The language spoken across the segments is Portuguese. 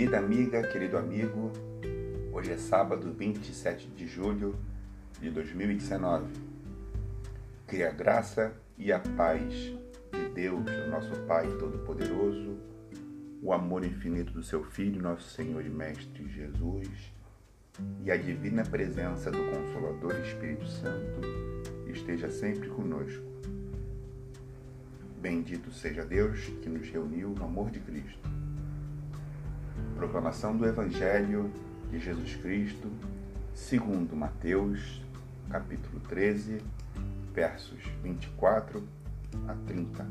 Querida amiga, querido amigo, hoje é sábado 27 de julho de 2019. Que a graça e a paz de Deus, nosso Pai Todo-Poderoso, o amor infinito do seu Filho, nosso Senhor e Mestre Jesus, e a divina presença do Consolador Espírito Santo esteja sempre conosco. Bendito seja Deus que nos reuniu no amor de Cristo. Proclamação do Evangelho de Jesus Cristo, segundo Mateus, capítulo 13, versos 24 a 30.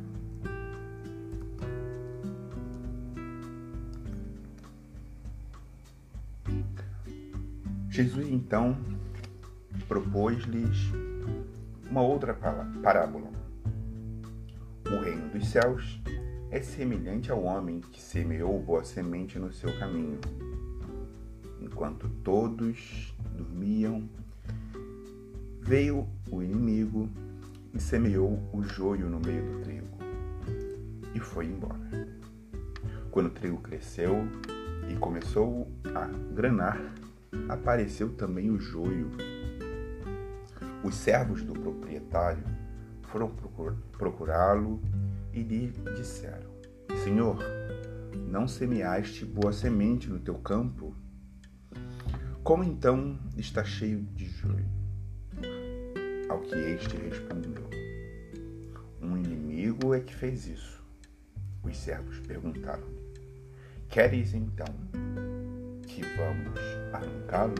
Jesus então propôs-lhes uma outra parábola. O reino dos céus é semelhante ao homem que semeou boa semente no seu caminho. Enquanto todos dormiam, veio o inimigo e semeou o joio no meio do trigo e foi embora. Quando o trigo cresceu e começou a granar, apareceu também o joio. Os servos do proprietário foram procurá-lo e lhe disseram: Senhor, não semeaste boa semente no teu campo? Como então está cheio de joio? Ao que este respondeu: Um inimigo é que fez isso. Os servos perguntaram-lhe: Queres então que vamos arrancá-lo?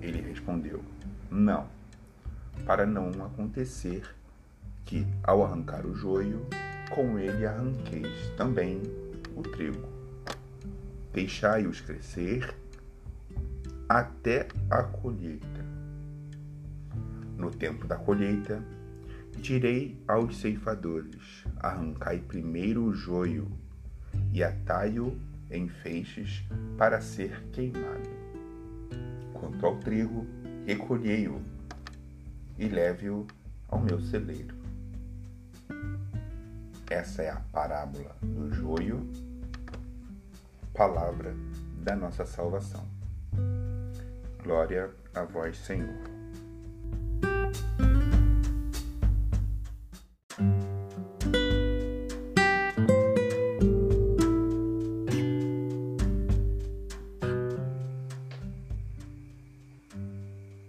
Ele respondeu: Não, para não acontecer que, ao arrancar o joio, com ele arranqueis também o trigo. Deixai-os crescer até a colheita. No tempo da colheita, direi aos ceifadores: arrancai primeiro o joio e atai-o em feixes para ser queimado. Quanto ao trigo, recolhei-o e leve-o ao meu celeiro. Essa é a parábola do joio, palavra da nossa salvação. Glória a vós, Senhor.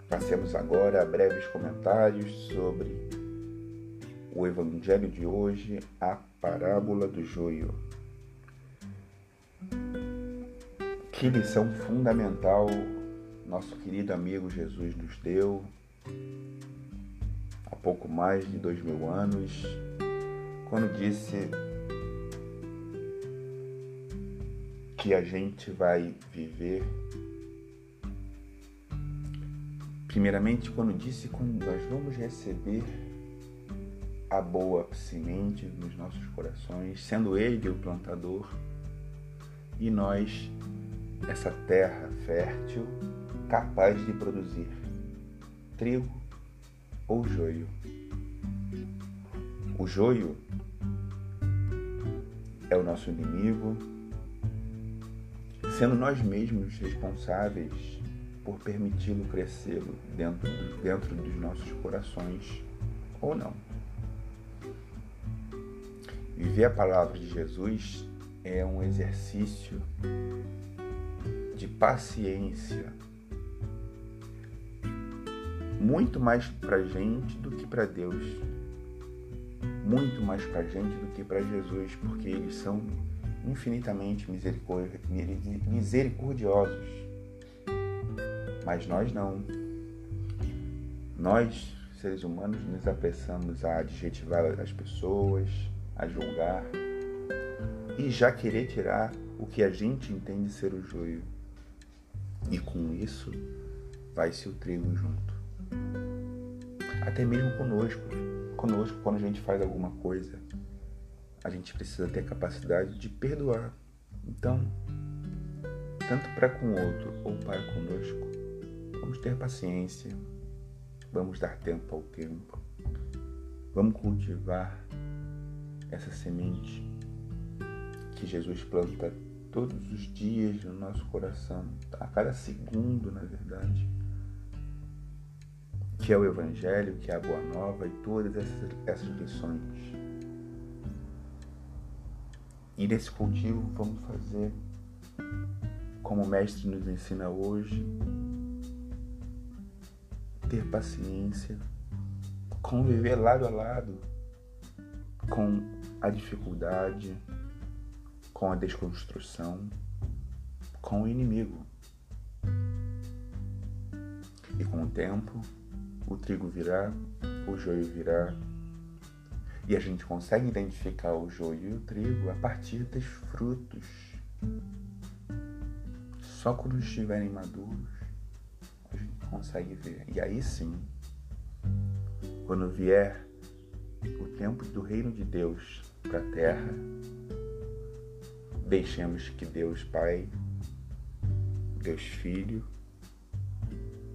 Passemos agora a breves comentários sobre o Evangelho de hoje, a parábola do joio. Que lição fundamental nosso querido amigo Jesus nos deu há pouco mais de dois mil anos, quando disse que a gente vai viver. Primeiramente, quando disse que nós vamos receber a boa semente nos nossos corações, sendo Ele o plantador e nós essa terra fértil capaz de produzir trigo ou joio. O joio é o nosso inimigo, sendo nós mesmos responsáveis por permiti-lo crescer dentro, dentro dos nossos corações ou não. Viver a palavra de Jesus é um exercício de paciência, muito mais para gente do que para Deus, muito mais para gente do que para Jesus, porque eles são infinitamente misericordiosos. Mas nós não. Nós, seres humanos, nos apressamos a adjetivar as pessoas, a julgar e já querer tirar o que a gente entende ser o joio. E com isso vai-se o trigo junto. Até mesmo conosco. Conosco, quando a gente faz alguma coisa, a gente precisa ter a capacidade de perdoar. Então, tanto para com o outro ou para conosco, vamos ter paciência, vamos dar tempo ao tempo, vamos cultivar essa semente que Jesus planta todos os dias no nosso coração, a cada segundo, na verdade, que é o Evangelho, que é a Boa Nova e todas essas, essas lições. E nesse cultivo vamos fazer como o Mestre nos ensina hoje, ter paciência, conviver lado a lado com a dificuldade, com a desconstrução, com o inimigo. E com o tempo, o trigo virá, o joio virá, e a gente consegue identificar o joio e o trigo a partir dos frutos. Só quando estiverem maduros, a gente consegue ver. E aí sim, quando vier o tempo do reino de Deus para a terra, deixemos que Deus Pai, Deus Filho,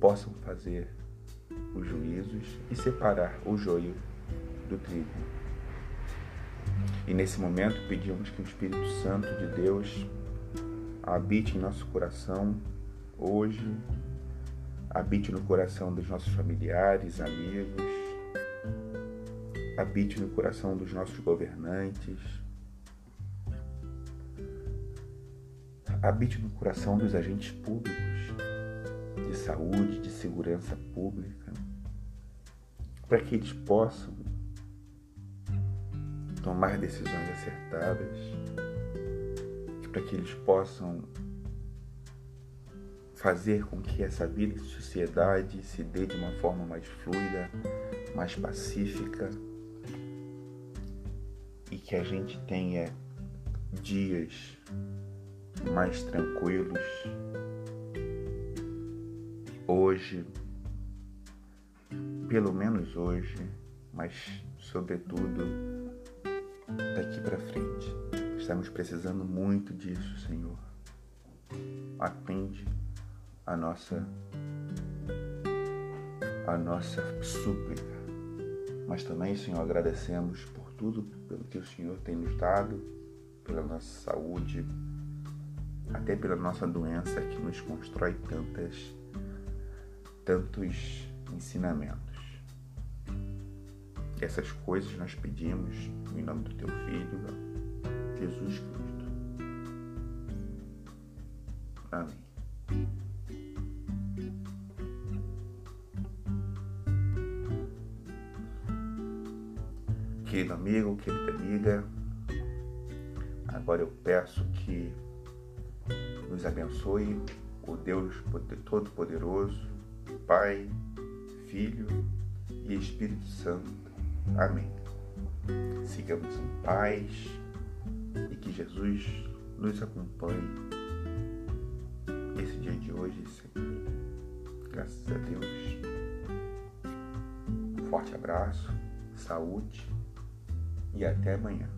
possam fazer os juízos e separar o joio do trigo. E nesse momento pedimos que o Espírito Santo de Deus habite em nosso coração hoje, habite no coração dos nossos familiares, amigos, habite no coração dos nossos governantes, habite no coração dos agentes públicos de saúde, de segurança pública, para que eles possam tomar decisões acertadas, para que eles possam fazer com que essa vida em sociedade se dê de uma forma mais fluida, mais pacífica e que a gente tenha dias mais tranquilos hoje, pelo menos hoje, mas sobretudo daqui para frente. Estamos precisando muito disso, Senhor. Atende a nossa a nossa súplica. Mas também, Senhor, agradecemos por tudo pelo que o Senhor tem nos dado, pela nossa saúde, até pela nossa doença que nos constrói tantas tantos ensinamentos. Essas coisas nós pedimos em nome do teu filho, Jesus Cristo. Amém. Querido amigo, querida amiga, agora eu peço que nos abençoe o Deus Todo-Poderoso, Pai, Filho e Espírito Santo. Amém. Sigamos em paz e que Jesus nos acompanhe esse dia de hoje e sempre. Graças a Deus. Um forte abraço, saúde e até amanhã.